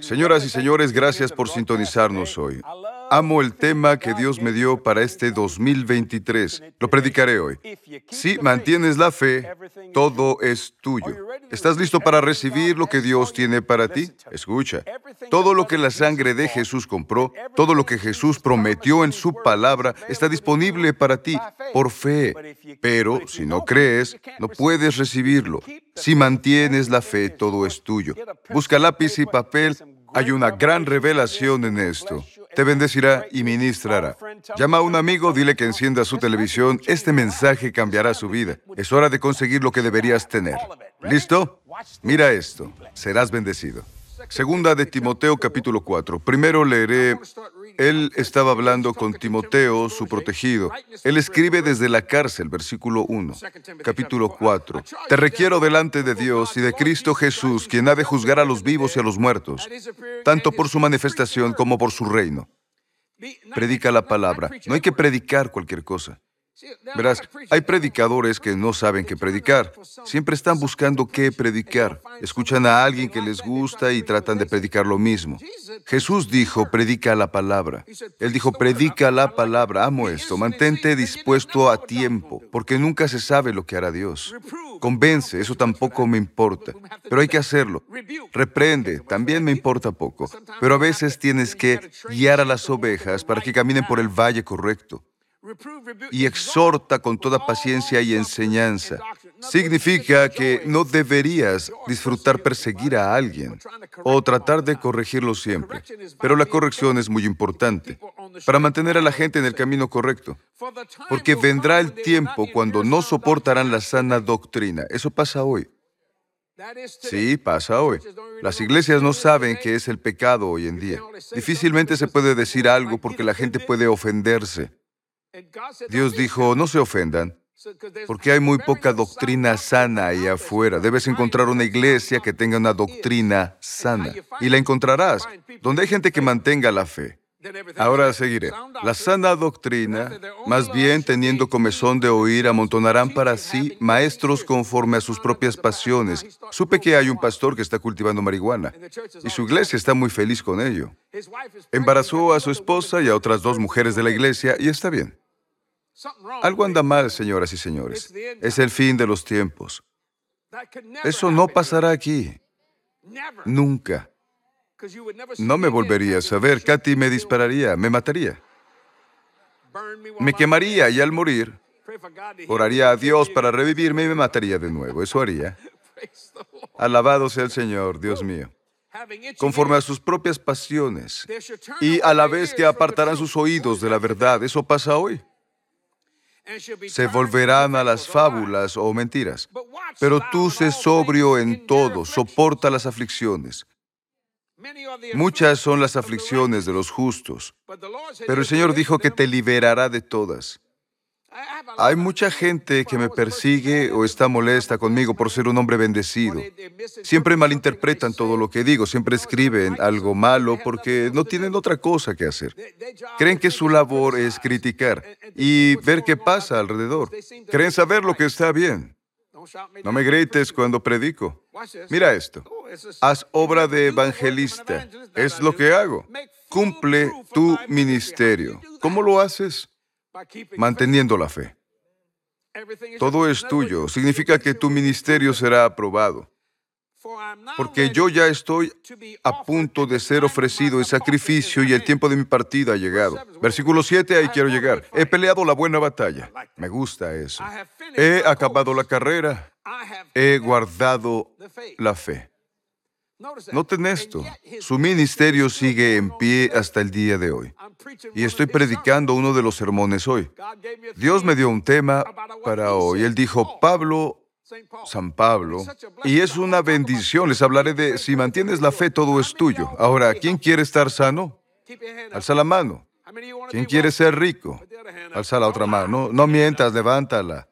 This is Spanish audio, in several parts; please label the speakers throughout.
Speaker 1: Señoras y señores, gracias por sintonizarnos hoy. Amo el tema que Dios me dio para este 2023. Lo predicaré hoy. Si mantienes la fe, todo es tuyo. ¿Estás listo para recibir lo que Dios tiene para ti? Escucha. Todo lo que la sangre de Jesús compró, todo lo que Jesús prometió en su palabra, está disponible para ti por fe. Pero si no crees, no puedes recibirlo. Si mantienes la fe, todo es tuyo. Busca lápiz y papel. Hay una gran revelación en esto te bendecirá y ministrará. Llama a un amigo, dile que encienda su televisión. Este mensaje cambiará su vida. Es hora de conseguir lo que deberías tener. ¿Listo? Mira esto. Serás bendecido. Segunda de Timoteo capítulo 4. Primero leeré, él estaba hablando con Timoteo, su protegido. Él escribe desde la cárcel, versículo 1, capítulo 4. Te requiero delante de Dios y de Cristo Jesús, quien ha de juzgar a los vivos y a los muertos, tanto por su manifestación como por su reino. Predica la palabra. No hay que predicar cualquier cosa. Verás, hay predicadores que no saben qué predicar. Siempre están buscando qué predicar. Escuchan a alguien que les gusta y tratan de predicar lo mismo. Jesús dijo, predica la palabra. Él dijo, predica la palabra. Amo esto. Mantente dispuesto a tiempo, porque nunca se sabe lo que hará Dios. Convence, eso tampoco me importa, pero hay que hacerlo. Reprende, también me importa poco, pero a veces tienes que guiar a las ovejas para que caminen por el valle correcto y exhorta con toda paciencia y enseñanza. Significa que no deberías disfrutar perseguir a alguien o tratar de corregirlo siempre, pero la corrección es muy importante para mantener a la gente en el camino correcto, porque vendrá el tiempo cuando no soportarán la sana doctrina. Eso pasa hoy. Sí, pasa hoy. Las iglesias no saben qué es el pecado hoy en día. Difícilmente se puede decir algo porque la gente puede ofenderse. Dios dijo, no se ofendan, porque hay muy poca doctrina sana ahí afuera. Debes encontrar una iglesia que tenga una doctrina sana. Y la encontrarás donde hay gente que mantenga la fe. Ahora seguiré. La sana doctrina, más bien teniendo comezón de oír, amontonarán para sí maestros conforme a sus propias pasiones. Supe que hay un pastor que está cultivando marihuana y su iglesia está muy feliz con ello. Embarazó a su esposa y a otras dos mujeres de la iglesia y está bien. Algo anda mal, señoras y señores. Es el fin de los tiempos. Eso no pasará aquí. Nunca. No me volverías a ver. Katy me dispararía, me mataría. Me quemaría y al morir, oraría a Dios para revivirme y me mataría de nuevo. Eso haría. Alabado sea el Señor, Dios mío. Conforme a sus propias pasiones. Y a la vez que apartarán sus oídos de la verdad. Eso pasa hoy se volverán a las fábulas o mentiras. Pero tú sé sobrio en todo, soporta las aflicciones. Muchas son las aflicciones de los justos, pero el Señor dijo que te liberará de todas. Hay mucha gente que me persigue o está molesta conmigo por ser un hombre bendecido. Siempre malinterpretan todo lo que digo, siempre escriben algo malo porque no tienen otra cosa que hacer. Creen que su labor es criticar y ver qué pasa alrededor. Creen saber lo que está bien. No me grites cuando predico. Mira esto. Haz obra de evangelista. Es lo que hago. Cumple tu ministerio. ¿Cómo lo haces? Manteniendo la fe. Todo es tuyo. Significa que tu ministerio será aprobado. Porque yo ya estoy a punto de ser ofrecido en sacrificio y el tiempo de mi partida ha llegado. Versículo 7, ahí quiero llegar. He peleado la buena batalla. Me gusta eso. He acabado la carrera. He guardado la fe. Noten esto, su ministerio sigue en pie hasta el día de hoy. Y estoy predicando uno de los sermones hoy. Dios me dio un tema para hoy. Él dijo, Pablo, San Pablo, y es una bendición. Les hablaré de, si mantienes la fe, todo es tuyo. Ahora, ¿quién quiere estar sano? Alza la mano. ¿Quién quiere ser rico? Alza la otra mano. No mientas, levántala.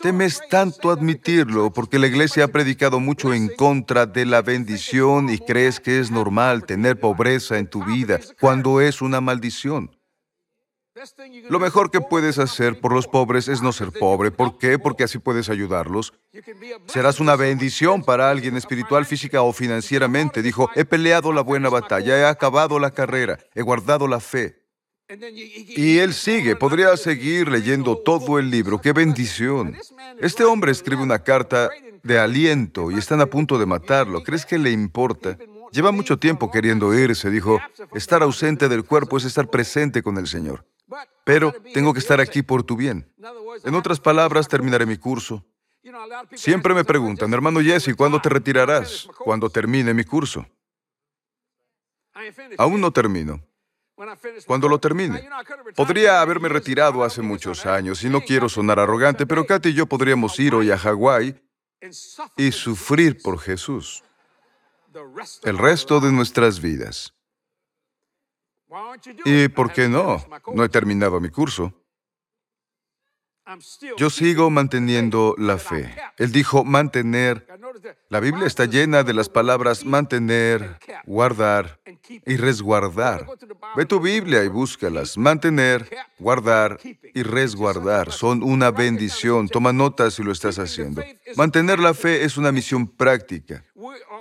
Speaker 1: Temes tanto admitirlo porque la iglesia ha predicado mucho en contra de la bendición y crees que es normal tener pobreza en tu vida cuando es una maldición. Lo mejor que puedes hacer por los pobres es no ser pobre. ¿Por qué? Porque así puedes ayudarlos. Serás una bendición para alguien espiritual, física o financieramente. Dijo, he peleado la buena batalla, he acabado la carrera, he guardado la fe. Y él sigue, podría seguir leyendo todo el libro. ¡Qué bendición! Este hombre escribe una carta de aliento y están a punto de matarlo. ¿Crees que le importa? Lleva mucho tiempo queriendo irse. Dijo, estar ausente del cuerpo es estar presente con el Señor. Pero tengo que estar aquí por tu bien. En otras palabras, terminaré mi curso. Siempre me preguntan, hermano Jesse, ¿cuándo te retirarás? Cuando termine mi curso. Aún no termino. Cuando lo termine. Podría haberme retirado hace muchos años y no quiero sonar arrogante, pero Katy y yo podríamos ir hoy a Hawái y sufrir por Jesús el resto de nuestras vidas. ¿Y por qué no? No he terminado mi curso. Yo sigo manteniendo la fe. Él dijo mantener. La Biblia está llena de las palabras mantener, guardar y resguardar. Ve tu Biblia y búscalas. Mantener, guardar y resguardar son una bendición. Toma nota si lo estás haciendo. Mantener la fe es una misión práctica.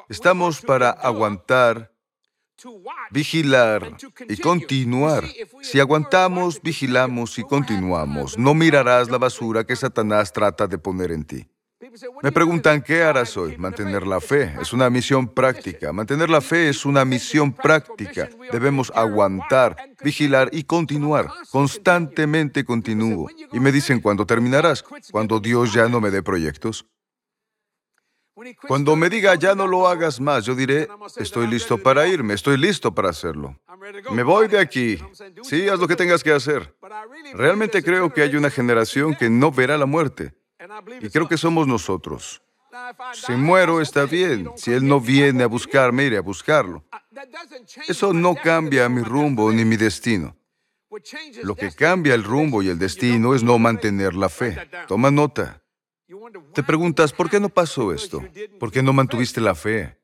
Speaker 1: Estamos para aguantar vigilar y continuar. Si aguantamos, vigilamos y continuamos, no mirarás la basura que Satanás trata de poner en ti. Me preguntan, ¿qué harás hoy? Mantener la fe. Es una misión práctica. Mantener la fe es una misión práctica. Debemos aguantar, vigilar y continuar. Constantemente continúo. Y me dicen, ¿cuándo terminarás? Cuando Dios ya no me dé proyectos. Cuando me diga ya no lo hagas más, yo diré, estoy listo para irme, estoy listo para hacerlo. Me voy de aquí. Sí, haz lo que tengas que hacer. Realmente creo que hay una generación que no verá la muerte. Y creo que somos nosotros. Si muero está bien. Si Él no viene a buscarme, iré a buscarlo. Eso no cambia mi rumbo ni mi destino. Lo que cambia el rumbo y el destino es no mantener la fe. Toma nota. Te preguntas, ¿por qué no pasó esto? ¿Por qué no mantuviste la fe?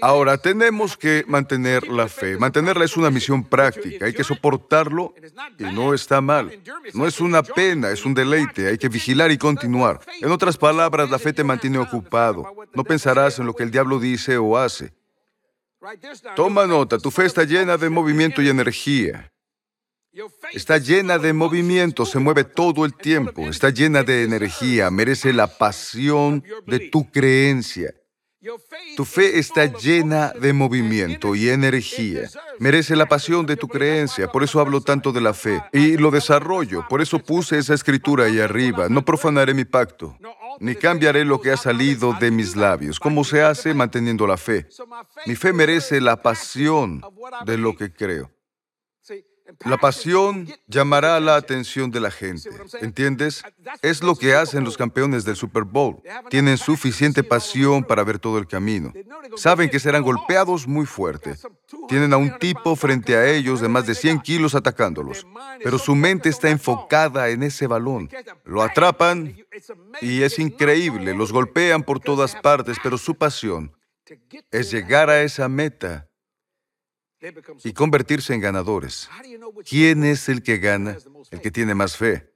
Speaker 1: Ahora, tenemos que mantener la fe. Mantenerla es una misión práctica. Hay que soportarlo y no está mal. No es una pena, es un deleite. Hay que vigilar y continuar. En otras palabras, la fe te mantiene ocupado. No pensarás en lo que el diablo dice o hace. Toma nota, tu fe está llena de movimiento y energía. Está llena de movimiento, se mueve todo el tiempo, está llena de energía, merece la pasión de tu creencia. Tu fe está llena de movimiento y energía. Merece la pasión de tu creencia. Por eso hablo tanto de la fe. Y lo desarrollo. Por eso puse esa escritura ahí arriba. No profanaré mi pacto, ni cambiaré lo que ha salido de mis labios. ¿Cómo se hace? Manteniendo la fe. Mi fe merece la pasión de lo que creo. La pasión llamará la atención de la gente. ¿Entiendes? Es lo que hacen los campeones del Super Bowl. Tienen suficiente pasión para ver todo el camino. Saben que serán golpeados muy fuerte. Tienen a un tipo frente a ellos de más de 100 kilos atacándolos. Pero su mente está enfocada en ese balón. Lo atrapan y es increíble. Los golpean por todas partes, pero su pasión es llegar a esa meta y convertirse en ganadores. ¿Quién es el que gana? El que tiene más fe.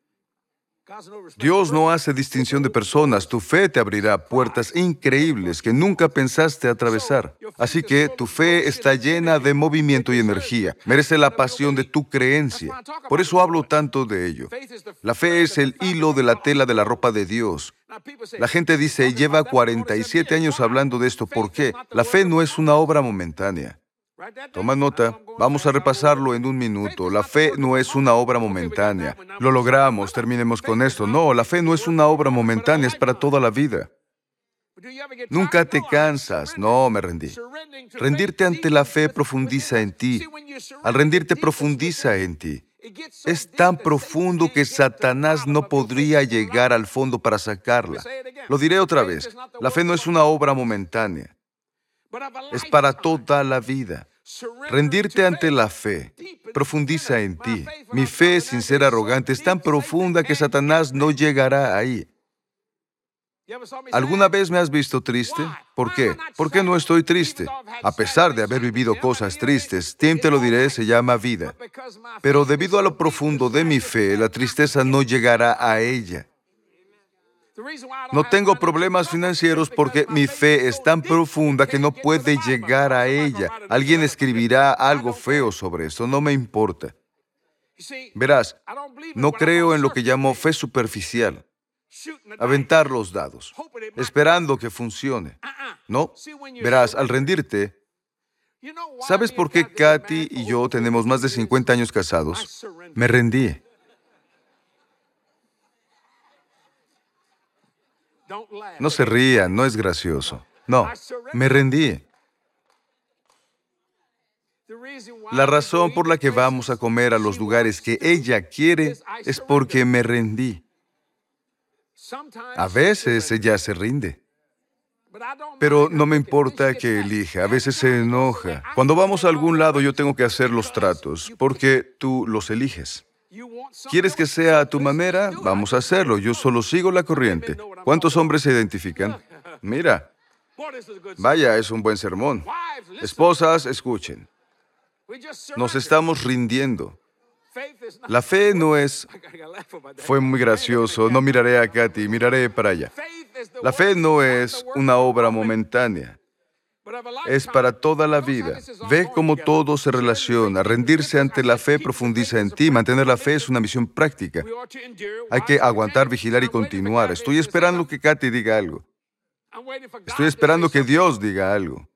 Speaker 1: Dios no hace distinción de personas. Tu fe te abrirá puertas increíbles que nunca pensaste atravesar. Así que tu fe está llena de movimiento y energía. Merece la pasión de tu creencia. Por eso hablo tanto de ello. La fe es el hilo de la tela de la ropa de Dios. La gente dice, lleva 47 años hablando de esto. ¿Por qué? La fe no es una obra momentánea. Toma nota, vamos a repasarlo en un minuto. La fe no es una obra momentánea. Lo logramos, terminemos con esto. No, la fe no es una obra momentánea, es para toda la vida. Nunca te cansas. No, me rendí. Rendirte ante la fe profundiza en ti. Al rendirte profundiza en ti. Es tan profundo que Satanás no podría llegar al fondo para sacarla. Lo diré otra vez. La fe no es una obra momentánea es para toda la vida. Rendirte ante la fe profundiza en ti. Mi fe, sin ser arrogante, es tan profunda que Satanás no llegará ahí. ¿Alguna vez me has visto triste? ¿Por qué? ¿Por qué no estoy triste? A pesar de haber vivido cosas tristes, Tim te lo diré, se llama vida. Pero debido a lo profundo de mi fe, la tristeza no llegará a ella. No tengo problemas financieros porque mi fe es tan profunda que no puede llegar a ella. Alguien escribirá algo feo sobre eso, no me importa. Verás, no creo en lo que llamo fe superficial aventar los dados, esperando que funcione. No, verás, al rendirte, ¿sabes por qué Katy y yo tenemos más de 50 años casados? Me rendí. No se rían, no es gracioso. No, me rendí. La razón por la que vamos a comer a los lugares que ella quiere es porque me rendí. A veces ella se rinde. Pero no me importa que elija, a veces se enoja. Cuando vamos a algún lado yo tengo que hacer los tratos, porque tú los eliges. ¿Quieres que sea a tu manera? Vamos a hacerlo, yo solo sigo la corriente. ¿Cuántos hombres se identifican? Mira, vaya, es un buen sermón. Esposas, escuchen. Nos estamos rindiendo. La fe no es... Fue muy gracioso, no miraré a Katy, miraré para allá. La fe no es una obra momentánea, es para toda la vida. Ve cómo todo se relaciona. Rendirse ante la fe profundiza en ti. Mantener la fe es una misión práctica. Hay que aguantar, vigilar y continuar. Estoy esperando que Katy diga algo. Estoy esperando que Dios diga algo.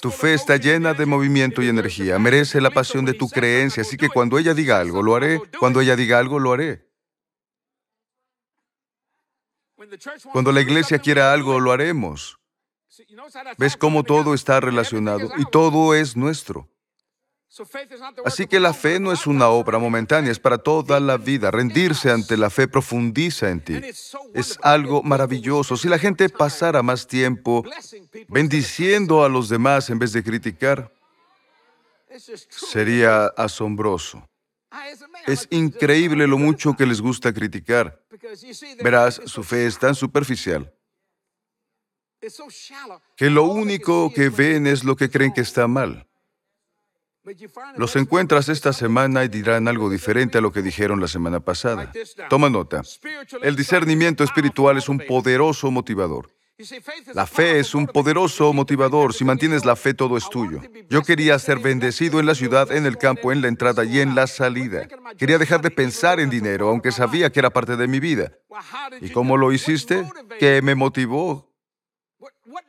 Speaker 1: Tu fe está llena de movimiento y energía, merece la pasión de tu creencia, así que cuando ella diga algo, lo haré. Cuando ella diga algo, lo haré. Cuando la iglesia quiera algo, lo haremos. ¿Ves cómo todo está relacionado? Y todo es nuestro. Así que la fe no es una obra momentánea, es para toda la vida. Rendirse ante la fe profundiza en ti. Es algo maravilloso. Si la gente pasara más tiempo bendiciendo a los demás en vez de criticar, sería asombroso. Es increíble lo mucho que les gusta criticar. Verás, su fe es tan superficial que lo único que ven es lo que creen que está mal. Los encuentras esta semana y dirán algo diferente a lo que dijeron la semana pasada. Toma nota. El discernimiento espiritual es un poderoso motivador. La fe es un poderoso motivador. Si mantienes la fe, todo es tuyo. Yo quería ser bendecido en la ciudad, en el campo, en la entrada y en la salida. Quería dejar de pensar en dinero, aunque sabía que era parte de mi vida. ¿Y cómo lo hiciste? ¿Qué me motivó?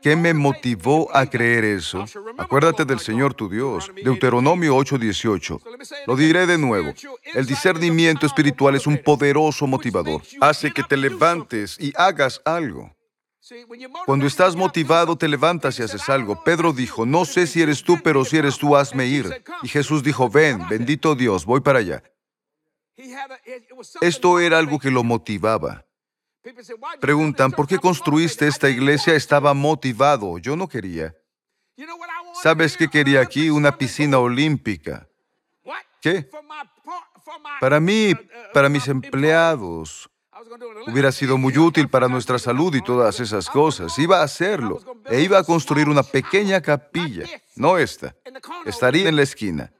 Speaker 1: ¿Qué me motivó a creer eso? Acuérdate del Señor tu Dios. Deuteronomio 8:18. Lo diré de nuevo. El discernimiento espiritual es un poderoso motivador. Hace que te levantes y hagas algo. Cuando estás motivado, te levantas y haces algo. Pedro dijo, no sé si eres tú, pero si eres tú, hazme ir. Y Jesús dijo, ven, bendito Dios, voy para allá. Esto era algo que lo motivaba. Preguntan, ¿por qué construiste esta iglesia? Estaba motivado. Yo no quería. ¿Sabes qué quería aquí? Una piscina olímpica. ¿Qué? Para mí, para mis empleados. Hubiera sido muy útil para nuestra salud y todas esas cosas. Iba a hacerlo. E iba a construir una pequeña capilla. No esta. Estaría en la esquina.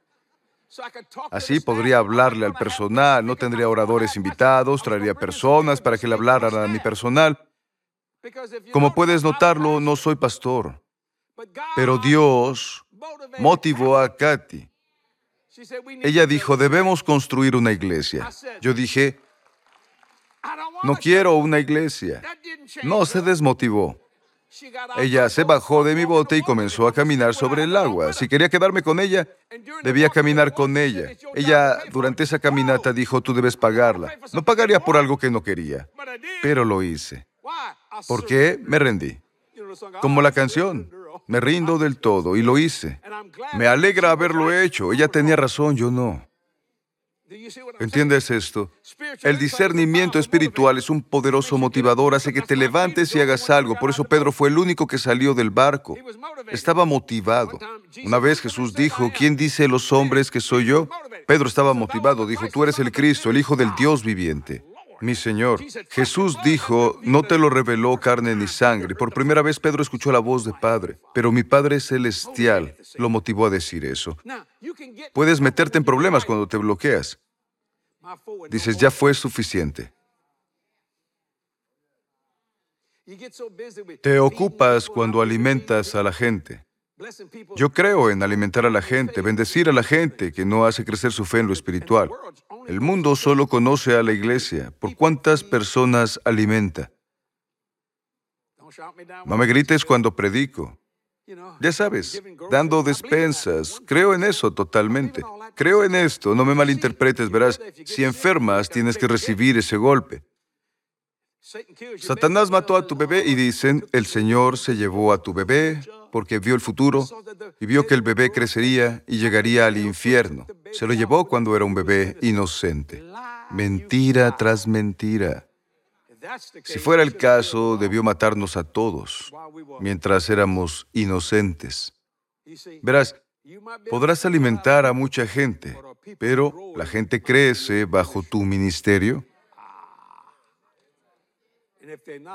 Speaker 1: Así podría hablarle al personal, no tendría oradores invitados, traería personas para que le hablaran a mi personal. Como puedes notarlo, no soy pastor, pero Dios motivó a Katy. Ella dijo, debemos construir una iglesia. Yo dije, no quiero una iglesia. No se desmotivó. Ella se bajó de mi bote y comenzó a caminar sobre el agua. Si quería quedarme con ella, debía caminar con ella. Ella durante esa caminata dijo, tú debes pagarla. No pagaría por algo que no quería, pero lo hice. ¿Por qué? Me rendí. Como la canción, me rindo del todo y lo hice. Me alegra haberlo hecho. Ella tenía razón, yo no. ¿Entiendes esto? El discernimiento espiritual es un poderoso motivador, hace que te levantes y hagas algo. Por eso Pedro fue el único que salió del barco. Estaba motivado. Una vez Jesús dijo, ¿quién dice los hombres que soy yo? Pedro estaba motivado, dijo, tú eres el Cristo, el Hijo del Dios viviente. Mi Señor, Jesús dijo, no te lo reveló carne ni sangre. Por primera vez Pedro escuchó la voz de Padre, pero mi Padre Celestial lo motivó a decir eso. Puedes meterte en problemas cuando te bloqueas. Dices, ya fue suficiente. Te ocupas cuando alimentas a la gente. Yo creo en alimentar a la gente, bendecir a la gente que no hace crecer su fe en lo espiritual. El mundo solo conoce a la iglesia. ¿Por cuántas personas alimenta? No me grites cuando predico. Ya sabes, dando despensas. Creo en eso totalmente. Creo en esto, no me malinterpretes, verás, si enfermas tienes que recibir ese golpe. Satanás mató a tu bebé y dicen, el Señor se llevó a tu bebé porque vio el futuro y vio que el bebé crecería y llegaría al infierno. Se lo llevó cuando era un bebé inocente. Mentira tras mentira. Si fuera el caso, debió matarnos a todos mientras éramos inocentes. Verás, podrás alimentar a mucha gente, pero la gente crece bajo tu ministerio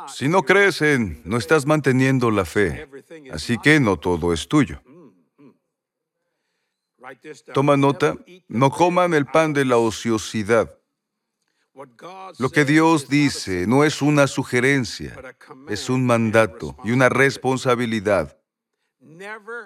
Speaker 1: si no crecen, no estás manteniendo la fe, así que no todo es tuyo. Toma nota, no coman el pan de la ociosidad. Lo que Dios dice no es una sugerencia, es un mandato y una responsabilidad.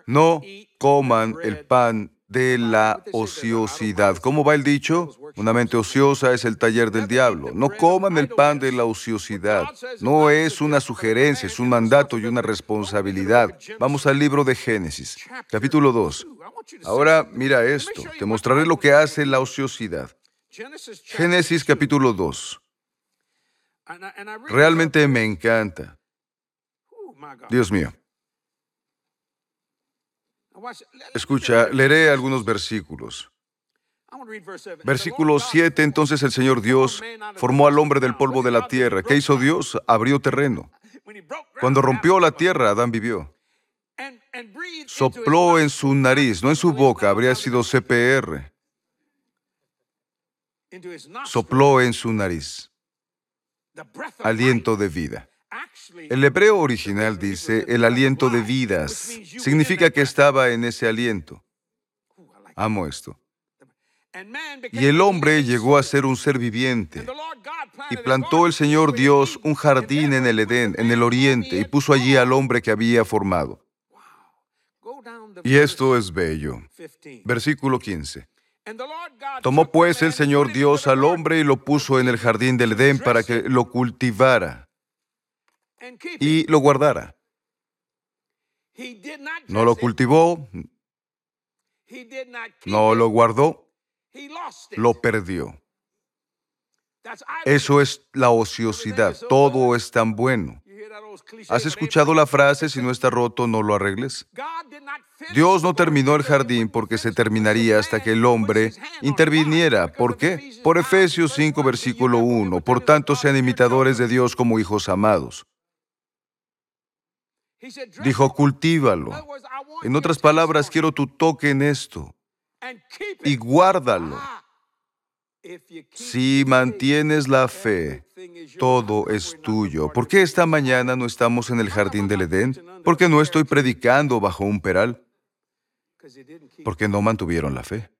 Speaker 1: No coman el pan de la ociosidad. ¿Cómo va el dicho? Una mente ociosa es el taller del diablo. No coman el pan de la ociosidad. No es una sugerencia, es un mandato y una responsabilidad. Vamos al libro de Génesis, capítulo 2. Ahora mira esto, te mostraré lo que hace la ociosidad. Génesis capítulo 2. Realmente me encanta. Dios mío. Escucha, leeré algunos versículos. Versículo 7, entonces el Señor Dios formó al hombre del polvo de la tierra. ¿Qué hizo Dios? Abrió terreno. Cuando rompió la tierra, Adán vivió. Sopló en su nariz, no en su boca, habría sido CPR. Sopló en su nariz. Aliento de vida. El hebreo original dice el aliento de vidas. Significa que estaba en ese aliento. Amo esto. Y el hombre llegó a ser un ser viviente. Y plantó el Señor Dios un jardín en el Edén, en el oriente, y puso allí al hombre que había formado. Y esto es bello. Versículo 15. Tomó pues el Señor Dios al hombre y lo puso en el jardín del Edén para que lo cultivara y lo guardara. No lo cultivó, no lo guardó, lo perdió. Eso es la ociosidad. Todo es tan bueno. ¿Has escuchado la frase, si no está roto, no lo arregles? Dios no terminó el jardín porque se terminaría hasta que el hombre interviniera. ¿Por qué? Por Efesios 5, versículo 1. Por tanto, sean imitadores de Dios como hijos amados. Dijo, cultívalo. En otras palabras, quiero tu toque en esto y guárdalo. Si mantienes la fe, todo es tuyo. ¿Por qué esta mañana no estamos en el jardín del Edén? Porque no estoy predicando bajo un peral. Porque no mantuvieron la fe.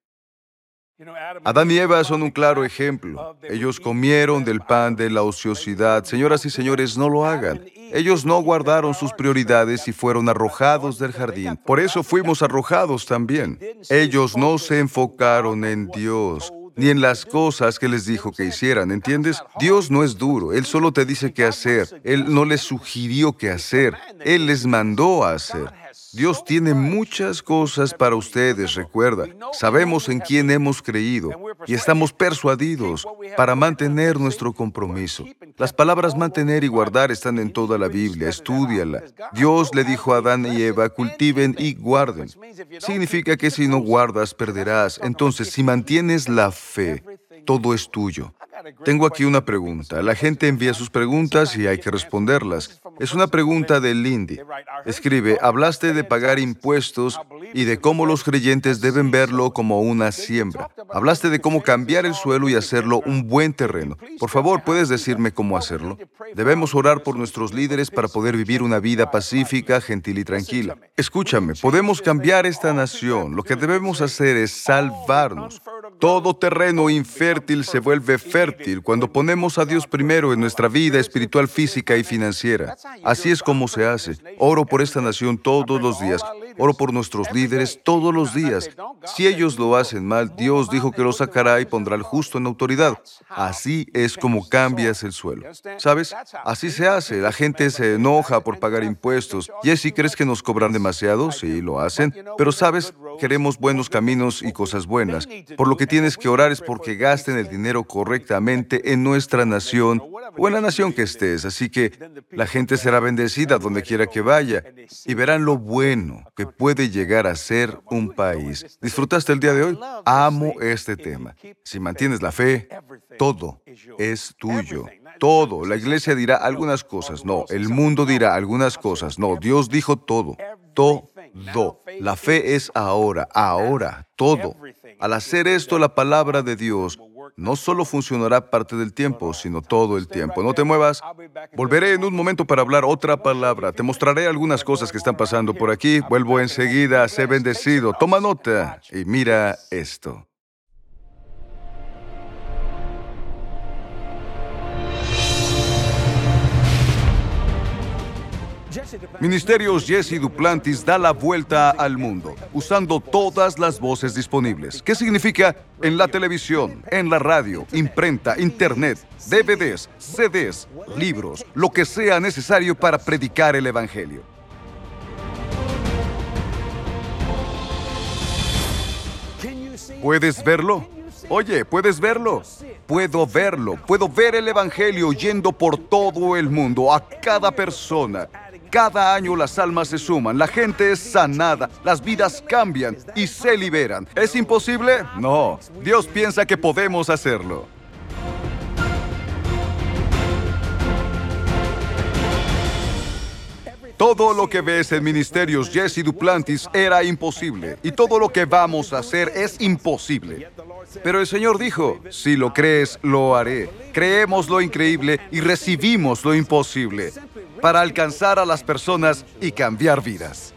Speaker 1: Adán y Eva son un claro ejemplo. Ellos comieron del pan de la ociosidad. Señoras y señores, no lo hagan. Ellos no guardaron sus prioridades y fueron arrojados del jardín. Por eso fuimos arrojados también. Ellos no se enfocaron en Dios ni en las cosas que les dijo que hicieran, ¿entiendes? Dios no es duro, Él solo te dice qué hacer, Él no les sugirió qué hacer, Él les mandó a hacer. Dios tiene muchas cosas para ustedes, recuerda. Sabemos en quién hemos creído y estamos persuadidos para mantener nuestro compromiso. Las palabras mantener y guardar están en toda la Biblia, estúdiala. Dios le dijo a Adán y Eva, cultiven y guarden. Significa que si no guardas, perderás. Entonces, si mantienes la fe, todo es tuyo. Tengo aquí una pregunta. La gente envía sus preguntas y hay que responderlas. Es una pregunta de Lindy. Escribe, hablaste de pagar impuestos y de cómo los creyentes deben verlo como una siembra. Hablaste de cómo cambiar el suelo y hacerlo un buen terreno. Por favor, ¿puedes decirme cómo hacerlo? Debemos orar por nuestros líderes para poder vivir una vida pacífica, gentil y tranquila. Escúchame, podemos cambiar esta nación. Lo que debemos hacer es salvarnos. Todo terreno infértil se vuelve fértil cuando ponemos a Dios primero en nuestra vida espiritual, física y financiera. Así es como se hace. Oro por esta nación todos los días. Oro por nuestros líderes todos los días. Si ellos lo hacen mal, Dios dijo que lo sacará y pondrá al justo en autoridad. Así es como cambias el suelo. ¿Sabes? Así se hace. La gente se enoja por pagar impuestos. Jesse, ¿crees que nos cobran demasiado? Sí, lo hacen. Pero sabes, queremos buenos caminos y cosas buenas. Por lo que tienes que orar es porque gasten el dinero correctamente en nuestra nación o en la nación que estés. Así que la gente será bendecida donde quiera que vaya y verán lo bueno que puede llegar a ser un país. ¿Disfrutaste el día de hoy? Amo este tema. Si mantienes la fe, todo es tuyo. Todo. La iglesia dirá algunas cosas. No, el mundo dirá algunas cosas. No, Dios dijo todo. Todo. La fe es ahora, ahora, todo. Al hacer esto, la palabra de Dios no solo funcionará parte del tiempo, sino todo el tiempo. No te muevas. Volveré en un momento para hablar otra palabra. Te mostraré algunas cosas que están pasando por aquí. Vuelvo enseguida. Sé bendecido. Toma nota y mira esto. Ministerios Jesse Duplantis da la vuelta al mundo, usando todas las voces disponibles. ¿Qué significa? En la televisión, en la radio, imprenta, internet, DVDs, CDs, libros, lo que sea necesario para predicar el Evangelio. ¿Puedes verlo? Oye, ¿puedes verlo? Puedo verlo, puedo ver el Evangelio yendo por todo el mundo, a cada persona, cada año las almas se suman, la gente es sanada, las vidas cambian y se liberan. ¿Es imposible? No. Dios piensa que podemos hacerlo. Todo lo que ves en Ministerios Jesse Duplantis era imposible y todo lo que vamos a hacer es imposible. Pero el Señor dijo, si lo crees, lo haré. Creemos lo increíble y recibimos lo imposible para alcanzar a las personas y cambiar vidas.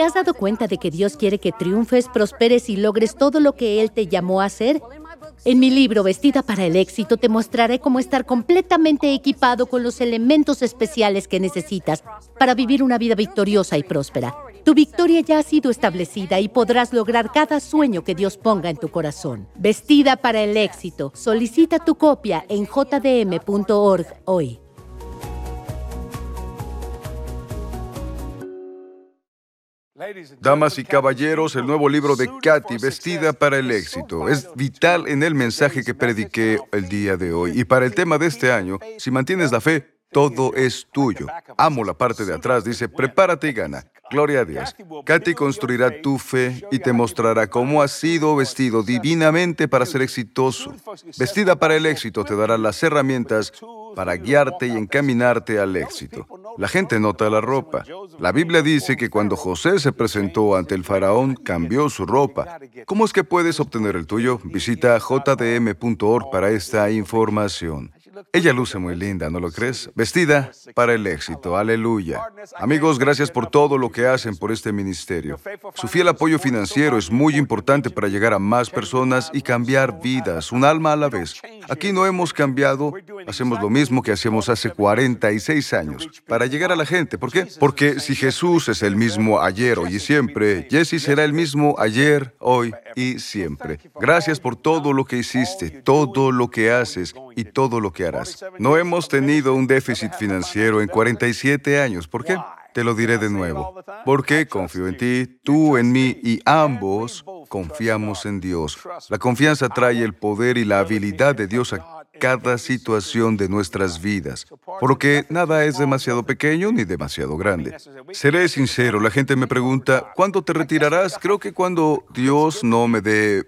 Speaker 2: ¿Te has dado cuenta de que Dios quiere que triunfes, prosperes y logres todo lo que Él te llamó a hacer? En mi libro Vestida para el éxito te mostraré cómo estar completamente equipado con los elementos especiales que necesitas para vivir una vida victoriosa y próspera. Tu victoria ya ha sido establecida y podrás lograr cada sueño que Dios ponga en tu corazón. Vestida para el éxito. Solicita tu copia en jdm.org hoy.
Speaker 1: Damas y caballeros, el nuevo libro de Katy, Vestida para el éxito, es vital en el mensaje que prediqué el día de hoy. Y para el tema de este año, si mantienes la fe, todo es tuyo. Amo la parte de atrás, dice, prepárate y gana. Gloria a Dios. Katy construirá tu fe y te mostrará cómo has sido vestido divinamente para ser exitoso. Vestida para el éxito te dará las herramientas para guiarte y encaminarte al éxito. La gente nota la ropa. La Biblia dice que cuando José se presentó ante el faraón, cambió su ropa. ¿Cómo es que puedes obtener el tuyo? Visita jdm.org para esta información. Ella luce muy linda, ¿no lo crees? Vestida para el éxito. Aleluya. Amigos, gracias por todo lo que hacen por este ministerio. Su fiel apoyo financiero es muy importante para llegar a más personas y cambiar vidas, un alma a la vez. Aquí no hemos cambiado, hacemos lo mismo que hacíamos hace 46 años, para llegar a la gente. ¿Por qué? Porque si Jesús es el mismo ayer, hoy y siempre, Jesse será el mismo ayer, hoy y siempre. Gracias por todo lo que hiciste, todo lo que haces y todo lo que harás. No hemos tenido un déficit financiero en 47 años. ¿Por qué? Te lo diré de nuevo. Porque confío en ti, tú en mí y ambos confiamos en Dios. La confianza trae el poder y la habilidad de Dios a cada situación de nuestras vidas, porque nada es demasiado pequeño ni demasiado grande. Seré sincero, la gente me pregunta, ¿cuándo te retirarás? Creo que cuando Dios no me dé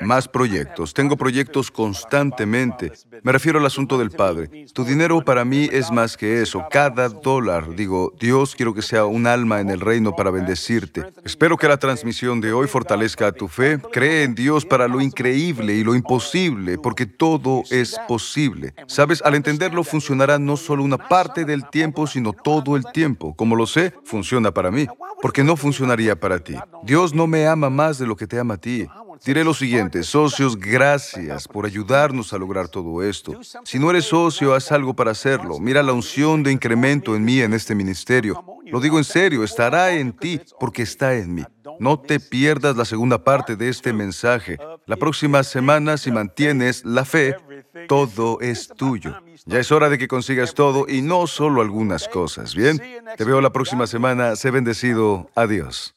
Speaker 1: más proyectos. Tengo proyectos constantemente. Me refiero al asunto del Padre. Tu dinero para mí es más que eso. Cada dólar. Digo, Dios, quiero que sea un alma en el reino para bendecirte. Espero que la transmisión de hoy fortalezca tu fe. Cree en Dios para lo increíble y lo imposible, porque todo es posible. Sabes, al entenderlo funcionará no solo una parte del tiempo, sino todo el tiempo. Como lo sé, funciona para mí, porque no funcionaría para ti. Dios no me ama más de lo que te ama a ti. Diré lo siguiente, socios, gracias por ayudarnos a lograr todo esto. Si no eres socio, haz algo para hacerlo. Mira la unción de incremento en mí en este ministerio. Lo digo en serio, estará en ti porque está en mí. No te pierdas la segunda parte de este mensaje. La próxima semana, si mantienes la fe, todo es tuyo. Ya es hora de que consigas todo y no solo algunas cosas. Bien, te veo la próxima semana. Sé bendecido. Adiós.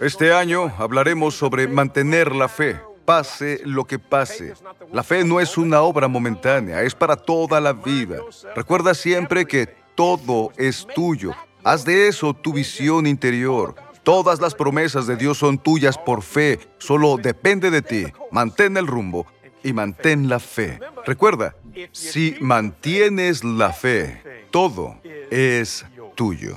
Speaker 1: Este año hablaremos sobre mantener la fe, pase lo que pase. La fe no es una obra momentánea, es para toda la vida. Recuerda siempre que todo es tuyo. Haz de eso tu visión interior. Todas las promesas de Dios son tuyas por fe. Solo depende de ti. Mantén el rumbo y mantén la fe. Recuerda, si mantienes la fe, todo es tuyo.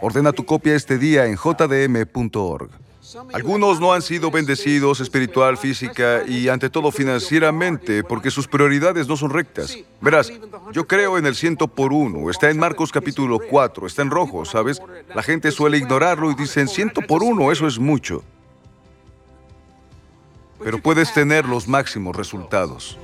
Speaker 1: Ordena tu copia este día en jdm.org. Algunos no han sido bendecidos espiritual, física y ante todo financieramente porque sus prioridades no son rectas. Verás, yo creo en el ciento por uno, está en Marcos capítulo 4, está en rojo, ¿sabes? La gente suele ignorarlo y dicen ciento por uno, eso es mucho. Pero puedes tener los máximos resultados.